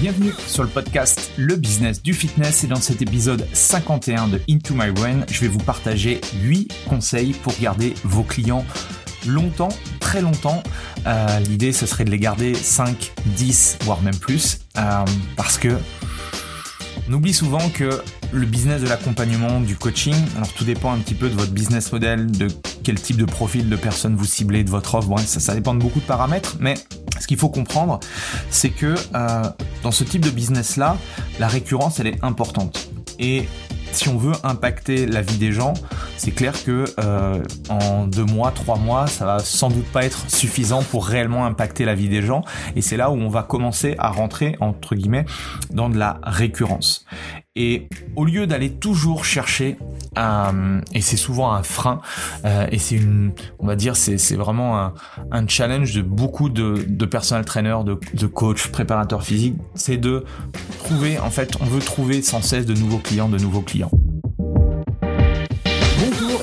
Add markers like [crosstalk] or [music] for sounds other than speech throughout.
Bienvenue sur le podcast Le Business du Fitness et dans cet épisode 51 de Into My Brain, je vais vous partager 8 conseils pour garder vos clients longtemps, très longtemps. Euh, L'idée, ce serait de les garder 5, 10, voire même plus, euh, parce que on oublie souvent que le business de l'accompagnement, du coaching, alors tout dépend un petit peu de votre business model, de quel type de profil de personne vous ciblez, de votre offre, ça, ça dépend de beaucoup de paramètres, mais ce qu'il faut comprendre, c'est que euh, dans ce type de business-là, la récurrence, elle est importante. Et si on veut impacter la vie des gens, c'est clair que euh, en deux mois, trois mois, ça va sans doute pas être suffisant pour réellement impacter la vie des gens. Et c'est là où on va commencer à rentrer entre guillemets dans de la récurrence. Et au lieu d'aller toujours chercher, et c'est souvent un frein, euh, et c'est une, on va dire, c'est, c'est vraiment un, un, challenge de beaucoup de, de personal trainers, de, de coachs, préparateurs physiques, c'est de trouver, en fait, on veut trouver sans cesse de nouveaux clients, de nouveaux clients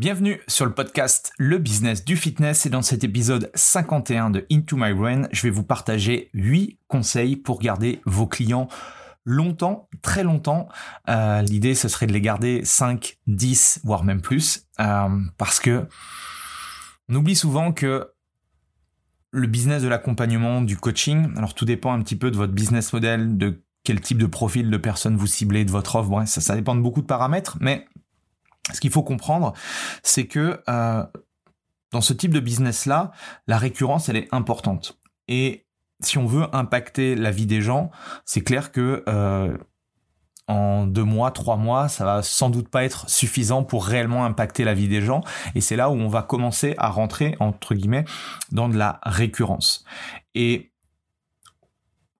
Bienvenue sur le podcast Le Business du Fitness et dans cet épisode 51 de Into My Brain, je vais vous partager 8 conseils pour garder vos clients longtemps, très longtemps. Euh, L'idée, ce serait de les garder 5, 10, voire même plus, euh, parce que on oublie souvent que le business de l'accompagnement, du coaching, alors tout dépend un petit peu de votre business model, de quel type de profil de personne vous ciblez, de votre offre, ça, ça dépend de beaucoup de paramètres, mais ce qu'il faut comprendre, c'est que euh, dans ce type de business-là, la récurrence, elle est importante. Et si on veut impacter la vie des gens, c'est clair que euh, en deux mois, trois mois, ça va sans doute pas être suffisant pour réellement impacter la vie des gens. Et c'est là où on va commencer à rentrer, entre guillemets, dans de la récurrence. Et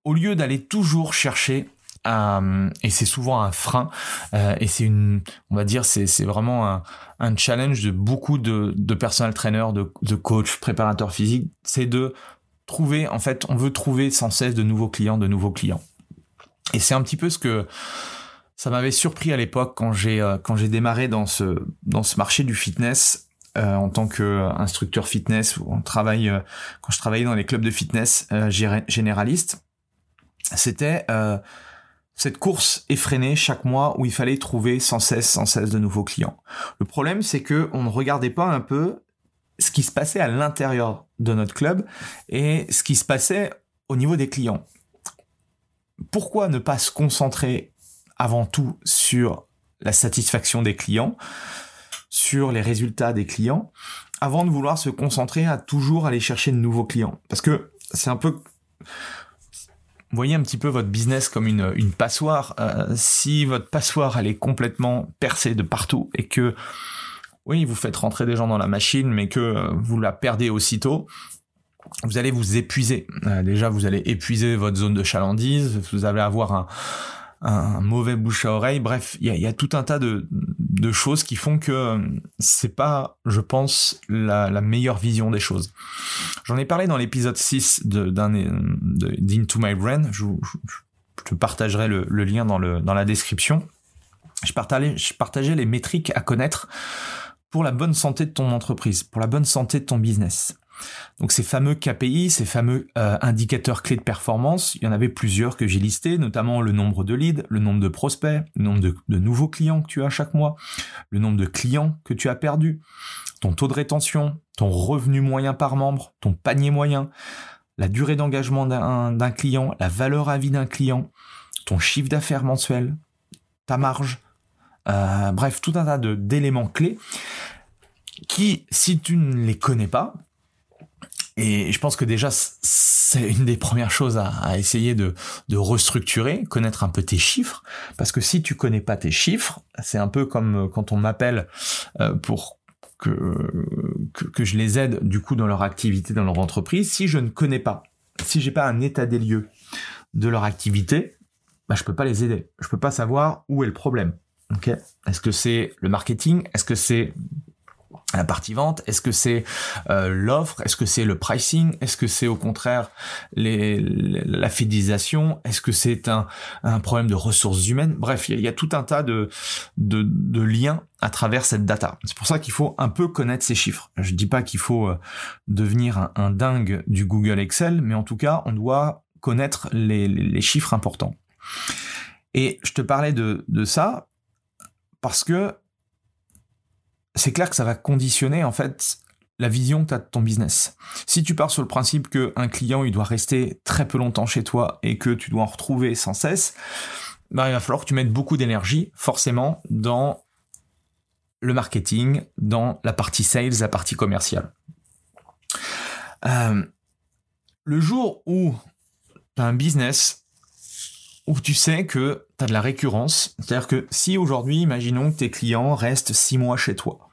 au lieu d'aller toujours chercher euh, et c'est souvent un frein. Euh, et c'est une on va dire c'est c'est vraiment un, un challenge de beaucoup de de personnel trainers de de coachs préparateurs physiques. C'est de trouver en fait on veut trouver sans cesse de nouveaux clients de nouveaux clients. Et c'est un petit peu ce que ça m'avait surpris à l'époque quand j'ai euh, quand j'ai démarré dans ce dans ce marché du fitness euh, en tant qu'instructeur fitness ou on travaille quand je travaillais dans les clubs de fitness généralistes c'était cette course effrénée chaque mois où il fallait trouver sans cesse, sans cesse de nouveaux clients. Le problème, c'est que on ne regardait pas un peu ce qui se passait à l'intérieur de notre club et ce qui se passait au niveau des clients. Pourquoi ne pas se concentrer avant tout sur la satisfaction des clients, sur les résultats des clients, avant de vouloir se concentrer à toujours aller chercher de nouveaux clients? Parce que c'est un peu voyez un petit peu votre business comme une, une passoire. Euh, si votre passoire elle est complètement percée de partout et que oui vous faites rentrer des gens dans la machine mais que euh, vous la perdez aussitôt, vous allez vous épuiser. Euh, déjà vous allez épuiser votre zone de chalandise, vous allez avoir un, un mauvais bouche à oreille. Bref, il y a, y a, tout un tas de, de choses qui font que euh, c'est pas, je pense, la, la, meilleure vision des choses. J'en ai parlé dans l'épisode 6 d'Into My Brain. Je, je, je te partagerai le, le, lien dans, le, dans la description. Je partageais, je partageais les métriques à connaître pour la bonne santé de ton entreprise, pour la bonne santé de ton business. Donc ces fameux KPI, ces fameux euh, indicateurs clés de performance, il y en avait plusieurs que j'ai listés, notamment le nombre de leads, le nombre de prospects, le nombre de, de, nouveaux clients que tu as chaque mois, le nombre de clients que tu as perdus, ton taux de rétention, ton revenu moyen par membre, ton panier moyen, la durée d'engagement d'un client, la valeur à vie d'un client, ton chiffre d'affaires mensuel, ta marge, bref, tout un tas d'éléments clés qui, si tu ne les connais pas, et je pense que déjà, c'est une des premières choses à, essayer de, restructurer, connaître un peu tes chiffres, parce que si tu connais pas tes chiffres, c'est un peu comme quand on m'appelle euh, pour que, que, je les aide du coup dans leur activité, dans leur entreprise. Si je ne connais pas, si j'ai pas un état des lieux de leur activité, bah, je peux pas les aider. Je peux pas savoir où est le problème. Est-ce que c'est le marketing? Est-ce que c'est la partie vente Est-ce que c'est euh, l'offre? Est-ce que c'est le pricing? Est-ce que c'est au contraire les, la fidélisation? Est-ce que c'est un, un, problème de ressources humaines? Bref, il y, a tout un tas de, de, de, liens à travers cette data. C'est pour ça qu'il faut un peu connaître ces chiffres. Je dis pas qu'il faut euh, devenir un, dingue du Google Excel, mais en tout cas, on doit connaître les, les chiffres importants. Et je te parlais de, de ça parce que c'est clair que ça va conditionner en fait la vision que tu as de ton business. Si tu pars sur le principe qu'un client il doit rester très peu longtemps chez toi et que tu dois en retrouver sans cesse, bah, il va falloir que tu mettes beaucoup d'énergie forcément dans le marketing, dans la partie sales, la partie commerciale. Euh, le jour où tu as un business où tu sais que tu as de la récurrence, c'est-à-dire que si aujourd'hui, imaginons que tes clients restent six mois chez toi,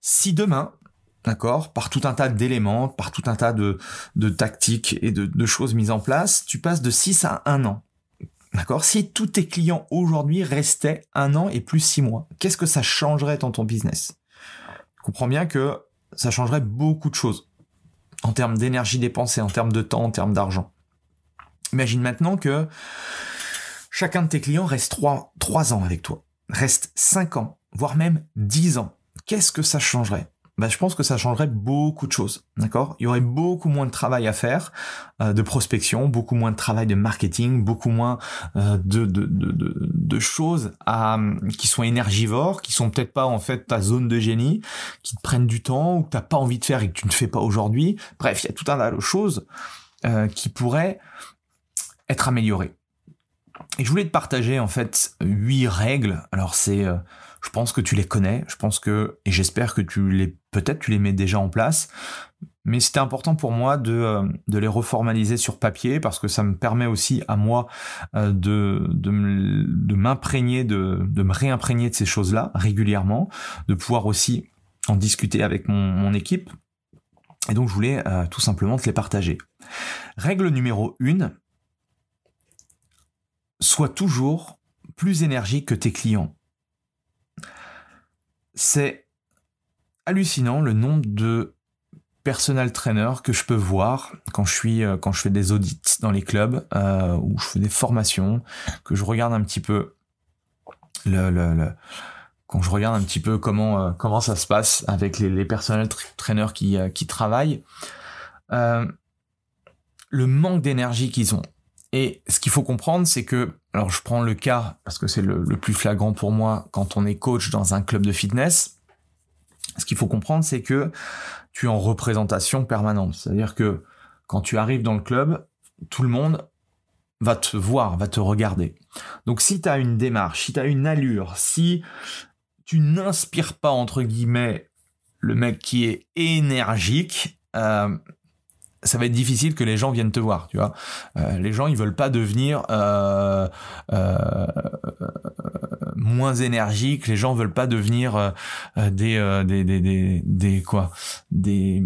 si demain, d'accord, par tout un tas d'éléments, par tout un tas de, de tactiques et de, de, choses mises en place, tu passes de 6 à 1 an. D'accord? Si tous tes clients aujourd'hui restaient un an et plus 6 mois, qu'est-ce que ça changerait dans ton business? Je comprends bien que ça changerait beaucoup de choses. En termes d'énergie dépensée, en termes de temps, en termes d'argent. Imagine maintenant que chacun de tes clients reste 3, 3 ans avec toi, reste 5 ans, voire même 10 ans. Qu'est-ce que ça changerait? Bah, je pense que ça changerait beaucoup de choses, d'accord? Il y aurait beaucoup moins de travail à faire, euh, de prospection, beaucoup moins de travail de marketing, beaucoup moins euh, de, de, de, de, choses à, qui sont énergivores, qui sont peut-être pas en fait ta zone de génie, qui te prennent du temps ou que t'as pas envie de faire et que tu ne fais pas aujourd'hui. Bref, il y a tout un tas de choses euh, qui pourraient être améliorées. Et je voulais te partager en fait huit règles. Alors c'est je pense que tu les connais, je pense que, et j'espère que tu les, peut-être tu les mets déjà en place, mais c'était important pour moi de, euh, de les reformaliser sur papier parce que ça me permet aussi à moi euh, de, de, m'imprégner, de, de me réimprégner de ces choses-là régulièrement, de pouvoir aussi en discuter avec mon, mon équipe. Et donc je voulais euh, tout simplement te les partager. Règle numéro une, sois toujours plus énergique que tes clients. C'est hallucinant le nombre de personal trainers que je peux voir quand je suis euh, quand je fais des audits dans les clubs euh, ou je fais des formations que je regarde un petit peu le, le, quand je regarde un petit peu comment euh, comment ça se passe avec les, les personnels trainers qui qui travaillent. Le manque d'énergie qu'ils ont et ce qu'il faut comprendre, c'est que, alors je prends le cas parce que c'est le, plus flagrant pour moi quand on est coach dans un club de fitness. Ce qu'il faut comprendre, c'est que tu es en représentation permanente. C'est-à-dire que quand tu arrives dans le club, tout le monde va te voir, va te regarder. Donc si tu as une démarche, si tu as une allure, si tu n'inspires pas, entre guillemets, le mec qui est énergique, euh, ça va être difficile que les gens viennent te voir, tu vois. Euh, les gens, ils veulent pas devenir euh, euh, moins énergiques. Les gens veulent pas devenir des, des, des, des, quoi, des.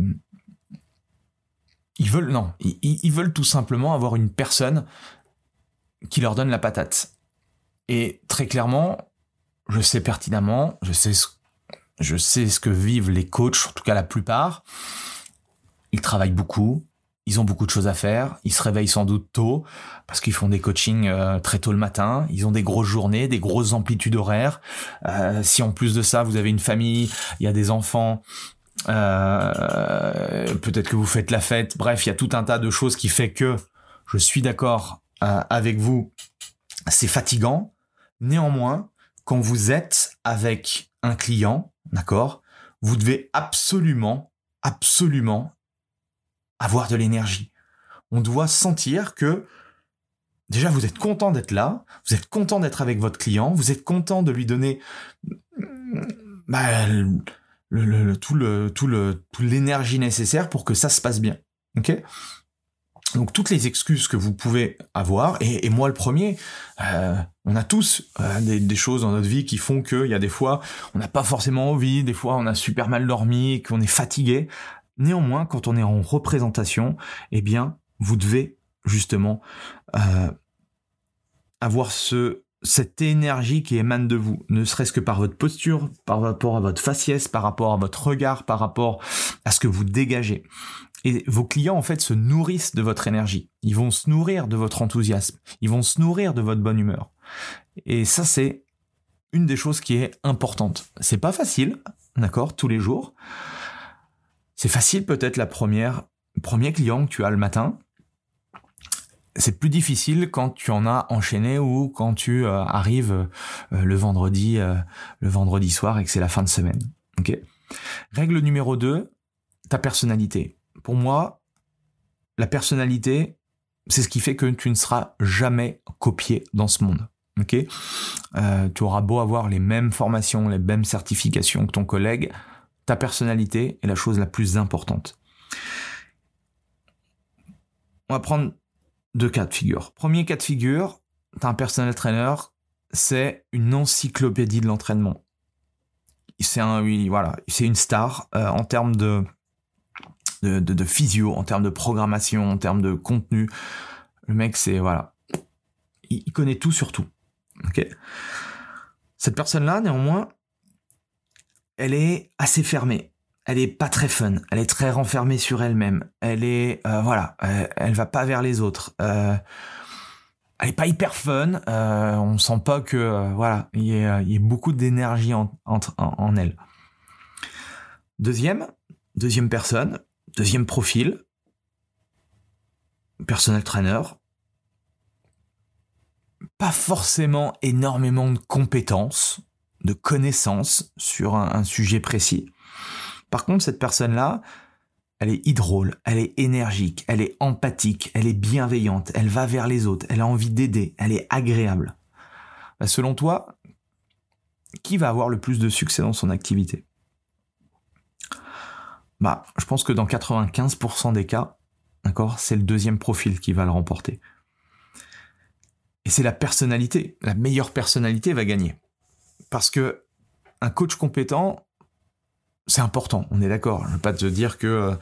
Ils veulent non, ils, veulent tout simplement avoir une personne qui leur donne la patate. Et très clairement, je sais pertinemment, je sais ce, je sais ce que vivent les coachs, en tout cas la plupart ils travaillent beaucoup, ils ont beaucoup de choses à faire, ils se réveillent sans doute tôt parce qu'ils font des coachings euh, très tôt le matin, ils ont des grosses journées, des grosses amplitudes horaires. Euh, si en plus de ça vous avez une famille, il y a des enfants, euh, peut-être que vous faites la fête. Bref, il y a tout un tas de choses qui fait que je suis d'accord avec vous, c'est fatigant. Néanmoins, quand vous êtes avec un client, d'accord, vous devez absolument, absolument avoir de l'énergie. On doit sentir que déjà vous êtes content d'être là, vous êtes content d'être avec votre client, vous êtes content de lui donner bah, le, tout le tout le l'énergie nécessaire pour que ça se passe bien. Ok? Donc toutes les excuses que vous pouvez avoir, et, moi le premier, euh, on a tous euh, des, choses dans notre vie qui font qu'il y a des fois on n'a pas forcément envie, des fois on a super mal dormi, qu'on est fatigué. Néanmoins, quand on est en représentation, eh bien, vous devez justement euh, avoir ce cette énergie qui émane de vous, ne serait-ce que par votre posture, par rapport à votre faciès, par rapport à votre regard, par rapport à ce que vous dégagez. Et vos clients, en fait, se nourrissent de votre énergie. Ils vont se nourrir de votre enthousiasme. Ils vont se nourrir de votre bonne humeur. Et ça, c'est une des choses qui est importante. C'est pas facile, d'accord, tous les jours. C'est facile peut-être la première, premier client que tu as le matin. C'est plus difficile quand tu en as enchaîné ou quand tu euh, arrives euh, le vendredi, euh, le vendredi soir et que c'est la fin de semaine. Ok? Règle numéro 2, ta personnalité pour moi, la personnalité, c'est ce qui fait que tu ne seras jamais copié dans ce monde. Ok? Tu auras beau avoir les mêmes formations, les mêmes certifications que ton collègue, ta personnalité est la chose la plus importante. On va prendre deux cas de figure. Premier cas de figure, tu un personnel trainer, c'est une encyclopédie de l'entraînement. C'est un, oui, voilà, une star euh, en termes de physio, en termes de programmation, en termes de contenu. Le mec, c'est voilà, il, connaît tout sur tout. Cette personne-là, néanmoins, elle est assez fermée. Elle est pas très fun. Elle est très renfermée sur elle-même. Elle est euh, voilà, elle, va pas vers les autres. Euh, elle est pas hyper fun. Euh, on sent pas que voilà, il y, a, beaucoup d'énergie en, en elle. Deuxième, deuxième personne, Deuxième profil, personnel trainer. Pas forcément énormément de compétences, de connaissances sur un, sujet précis. Par contre, cette personne-là, elle est hydrôle, elle est énergique, elle est empathique, elle est bienveillante, elle va vers les autres, elle a envie d'aider, elle est agréable. Bah, selon toi, qui va avoir le plus de succès dans son activité? Bah, je pense que dans 95% des cas, d'accord, c'est le deuxième profil qui va le remporter. Et c'est la personnalité, la meilleure personnalité va gagner. Parce que un coach compétent, c'est important, on est d'accord. Je veux pas te dire que euh,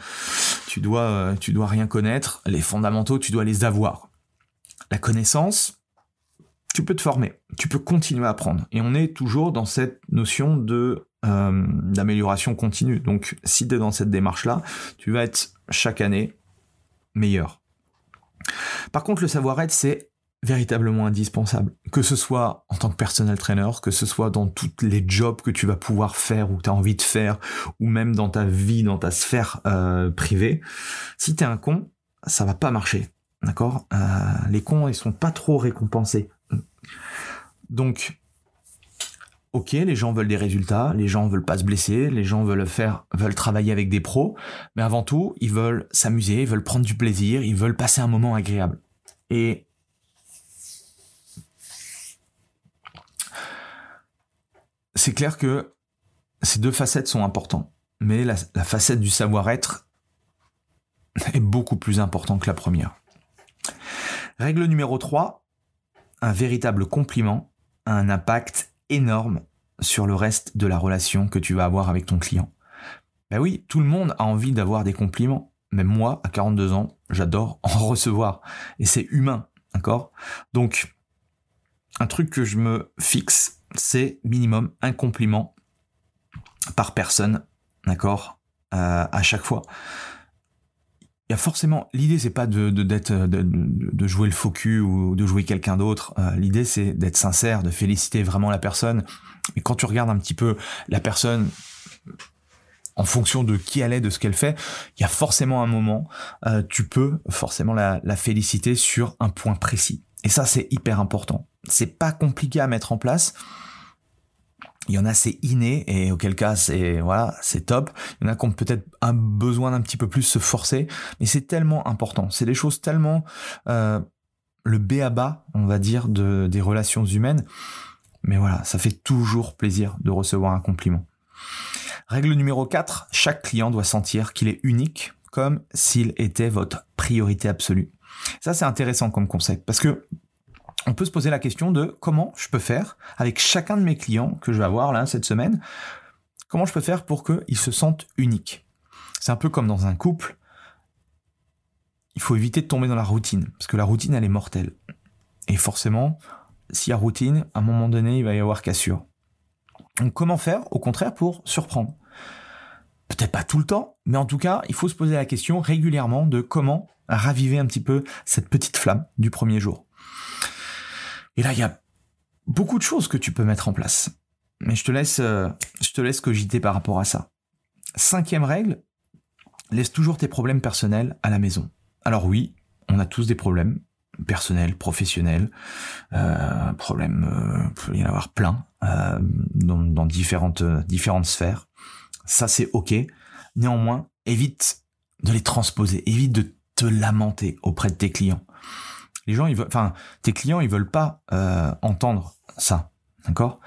tu dois, euh, tu dois rien connaître. Les fondamentaux, tu dois les avoir. La connaissance, tu peux te former, tu peux continuer à apprendre. Et on est toujours dans cette notion de euh, d'amélioration continue. Donc si tu es dans cette démarche-là, tu vas être chaque année meilleur. Par contre, le savoir-être, c'est véritablement indispensable. Que ce soit en tant que personnel trainer, que ce soit dans tous les jobs que tu vas pouvoir faire ou tu as envie de faire, ou même dans ta vie, dans ta sphère euh, privée, si tu es un con, ça va pas marcher. D'accord? Euh, Les cons, ils sont pas trop récompensés. Donc, ok, les gens veulent des résultats, les gens veulent pas se blesser, les gens veulent faire, veulent travailler avec des pros, mais avant tout, ils veulent s'amuser, ils veulent prendre du plaisir, ils veulent passer un moment agréable. Et c'est clair que ces deux facettes sont importantes, mais la, facette du savoir-être est beaucoup plus importante que la première. Règle numéro 3, un véritable compliment a un impact énorme sur le reste de la relation que tu vas avoir avec ton client. Ben oui, tout le monde a envie d'avoir des compliments. Même moi, à 42 ans, j'adore en [laughs] recevoir. Et c'est humain, d'accord? Donc, un truc que je me fixe, c'est minimum un compliment par personne, d'accord euh, À chaque fois. Il y a forcément l'idée c'est pas de d'être de, de, jouer le faux cul ou de jouer quelqu'un d'autre. Euh, l'idée c'est d'être sincère de féliciter vraiment la personne. Et quand tu regardes un petit peu la personne en fonction de qui elle est de ce qu'elle fait il y a forcément un moment euh, tu peux forcément la, la féliciter sur un point précis. Et ça c'est hyper important c'est pas compliqué à mettre en place il y en a c'est inné et auquel cas c'est voilà c'est top. Il y en a qui ont peut-être un besoin d'un petit peu plus se forcer, mais c'est tellement important. C'est des choses tellement euh, le B à bas, on va dire, de, des relations humaines. Mais voilà, ça fait toujours plaisir de recevoir un compliment. Règle numéro 4, chaque client doit sentir qu'il est unique, comme s'il était votre priorité absolue. Ça, c'est intéressant comme concept, parce que on peut se poser la question de comment je peux faire avec chacun de mes clients que je vais avoir là cette semaine, comment je peux faire pour qu'ils se sentent uniques? C'est un peu comme dans un couple, il faut éviter de tomber dans la routine, parce que la routine, elle est mortelle. Et forcément, s'il y a routine, à un moment donné, il va y avoir cassure. Donc comment faire, au contraire, pour surprendre? Peut-être pas tout le temps, mais en tout cas, il faut se poser la question régulièrement de comment raviver un petit peu cette petite flamme du premier jour. Et là, il y a beaucoup de choses que tu peux mettre en place. Mais je te laisse, euh, je te laisse cogiter par rapport à ça. Cinquième règle, laisse toujours tes problèmes personnels à la maison. Alors oui, on a tous des problèmes personnels, professionnels, euh, problèmes, euh, il peut y en avoir plein euh, dans, différentes différentes sphères. Ça c'est ok. Néanmoins, évite de les transposer, évite de te lamenter auprès de tes clients. Les gens, ils veulent, enfin, tes clients, ils veulent pas entendre ça, d'accord?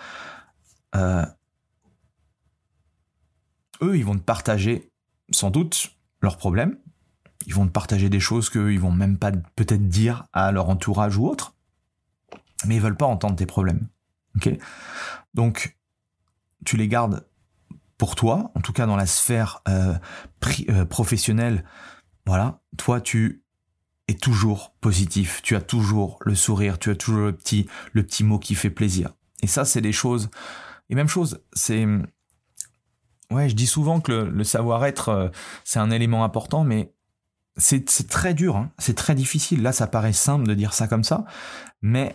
Eux, ils vont te partager sans doute leurs problèmes, ils vont te partager des choses qu'ils vont même pas peut-être dire à leur entourage ou autre, mais ils veulent pas entendre tes problèmes. Ok? Donc, tu les gardes pour toi, en tout cas dans la sphère euh, euh, professionnelle. Voilà, toi tu es toujours positif, tu as toujours le sourire, tu as toujours le petit, le petit mot qui fait plaisir. Et ça, c'est des choses. Et même chose, c'est Ouais, je dis souvent que le, le savoir-être, euh, c'est un élément important, mais c'est très dur, hein. c'est très difficile. Là, ça paraît simple de dire ça comme ça, mais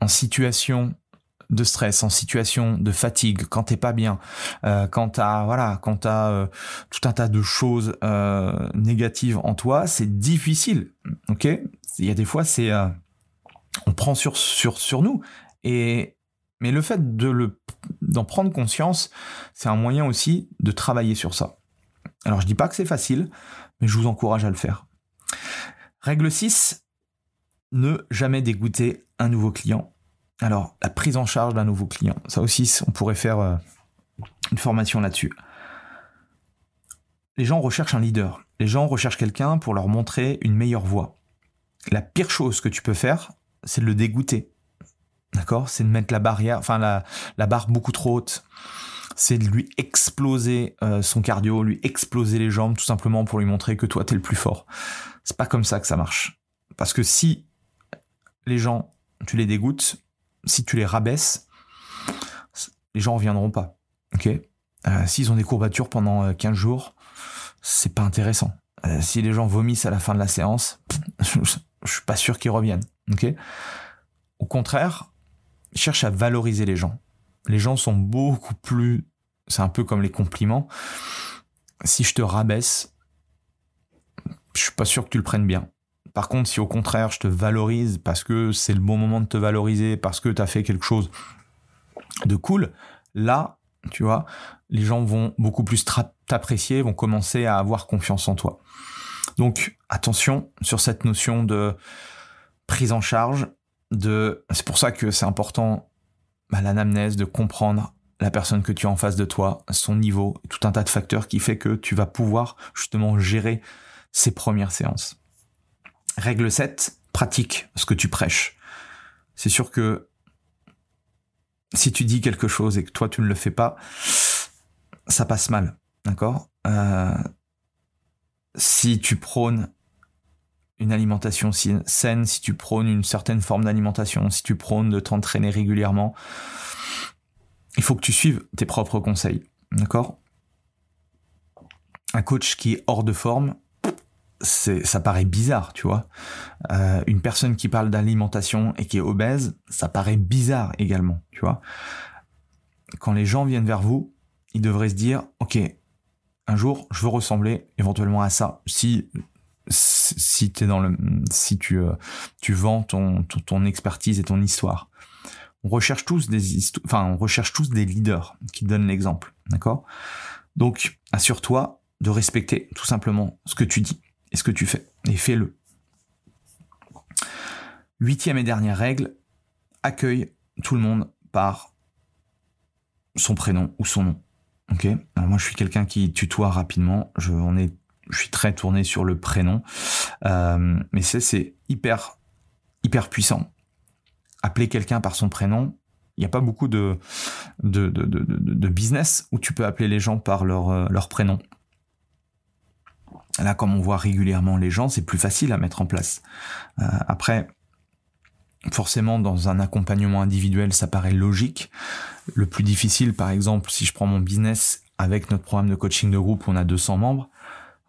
en situation de stress, en situation de fatigue, quand t'es pas bien, euh, quand t'as voilà, quand t'as euh, tout un tas de choses euh, négatives en toi, c'est difficile. Ok, il y a des fois c'est euh, on prend sur sur sur nous et mais le fait de le d'en prendre conscience, c'est un moyen aussi de travailler sur ça. Alors je dis pas que c'est facile, mais je vous encourage à le faire. Règle 6, ne jamais dégoûter un nouveau client. Alors, la prise en charge d'un nouveau client, ça aussi, on pourrait faire euh, une formation là-dessus. Les gens recherchent un leader. Les gens recherchent quelqu'un pour leur montrer une meilleure voie. La pire chose que tu peux faire, c'est de le dégoûter. D'accord? C'est de mettre la barrière, enfin la, barre beaucoup trop haute c'est de lui exploser euh, son cardio, lui exploser les jambes, tout simplement pour lui montrer que toi, t'es le plus fort. C'est pas comme ça que ça marche. Parce que si les gens, tu les dégoûtes, si tu les rabaisses, les gens reviendront pas. Ok? Euh, S'ils ont des courbatures pendant 15 euh, jours, c'est pas intéressant. si les gens vomissent à la fin de la séance, je, [laughs] je suis pas sûr qu'ils reviennent. Au contraire, cherche à valoriser les gens les gens sont beaucoup plus, c'est un peu comme les compliments. Si je te rabaisse, je suis pas sûr que tu le prennes bien. Par contre, si au contraire je te valorise parce que c'est le bon moment de te valoriser, parce que tu as fait quelque chose de cool, là, tu vois, les gens vont beaucoup plus t'apprécier, vont commencer à avoir confiance en toi. Donc, attention sur cette notion de prise en charge, de, c'est pour ça que c'est important bah, l'anamnèse, de comprendre la personne que tu as en face de toi, son niveau, tout un tas de facteurs qui fait que tu vas pouvoir justement gérer ces premières séances. Règle 7, pratique ce que tu prêches. C'est sûr que si tu dis quelque chose et que toi tu ne le fais pas, ça passe mal, d'accord? Euh, Si tu prônes une alimentation saine, si tu prônes une certaine forme d'alimentation, si tu prônes de t'entraîner régulièrement, il faut que tu suives tes propres conseils. D'accord? Un coach qui est hors de forme, ça paraît bizarre, tu vois. Euh, une personne qui parle d'alimentation et qui est obèse, ça paraît bizarre également, tu vois. Quand les gens viennent vers vous, ils devraient se dire, ok, un jour, je veux ressembler éventuellement à ça. Si si es dans le, si tu, euh, tu vends ton, ton, expertise et ton histoire. On recherche tous des enfin, on recherche tous des leaders qui donnent l'exemple. D'accord? Donc, assure-toi de respecter tout simplement ce que tu dis et ce que tu fais. Et fais-le. Huitième et dernière règle, accueille tout le monde par son prénom ou son nom. Ok? Alors moi, je suis quelqu'un qui tutoie rapidement. Je, suis très tourné sur le prénom, euh, mais c'est hyper hyper puissant. Appeler quelqu'un par son prénom, il n'y a pas beaucoup de de, de, de, de, business où tu peux appeler les gens par leur, euh, leur prénom. Là, comme on voit régulièrement les gens, c'est plus facile à mettre en place. Euh, après, forcément, dans un accompagnement individuel, ça paraît logique. Le plus difficile, par exemple, si je prends mon business avec notre programme de coaching de groupe, on a 200 membres.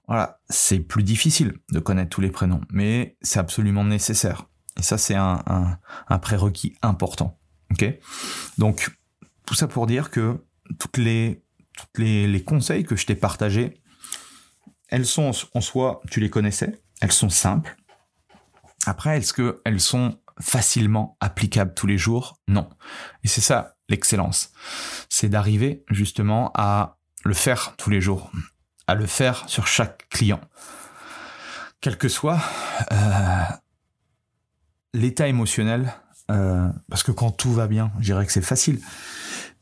Voilà, c'est plus difficile de connaître tous les prénoms, mais c'est absolument nécessaire. Et ça, c'est un, un, prérequis important. Ok? Donc, tout ça pour dire que toutes les, toutes les, les conseils que je t'ai partagés, elles sont en soi, tu les connaissais, elles sont simples. Après, est-ce qu'elles sont facilement applicables tous les jours? Non. Et c'est ça l'excellence. C'est d'arriver justement à le faire tous les jours, à le faire sur chaque client. Quel que soit euh, l'état émotionnel, euh, parce que quand tout va bien, je dirais que c'est facile.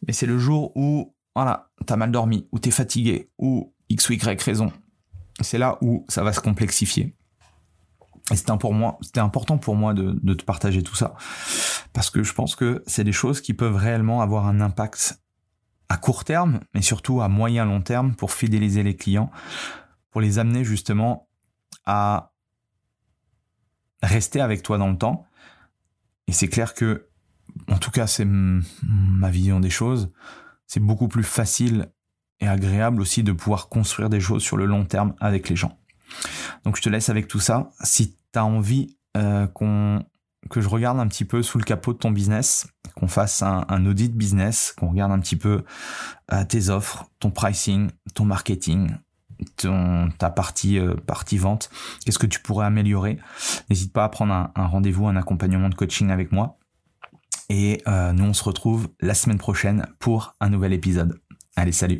Mais c'est le jour où, voilà, t'as mal dormi, ou t'es fatigué, ou X ou Y raison. C'est là où ça va se complexifier. Et c'était important pour moi de, de, te partager tout ça. Parce que je pense que c'est des choses qui peuvent réellement avoir un impact à court terme, mais surtout à moyen long terme pour fidéliser les clients, pour les amener justement à rester avec toi dans le temps. Et c'est clair que, en tout cas, c'est ma vision des choses. C'est beaucoup plus facile et agréable aussi de pouvoir construire des choses sur le long terme avec les gens. Donc je te laisse avec tout ça. Si tu as envie euh, qu'on que je regarde un petit peu sous le capot de ton business, qu'on fasse un, audit business, qu'on regarde un petit peu euh, tes offres, ton pricing, ton marketing, ton, ta partie, euh, partie vente, qu'est-ce que tu pourrais améliorer. N'hésite pas à prendre un, un rendez-vous, un accompagnement de coaching avec moi. Et nous, on se retrouve la semaine prochaine pour un nouvel épisode. Allez, salut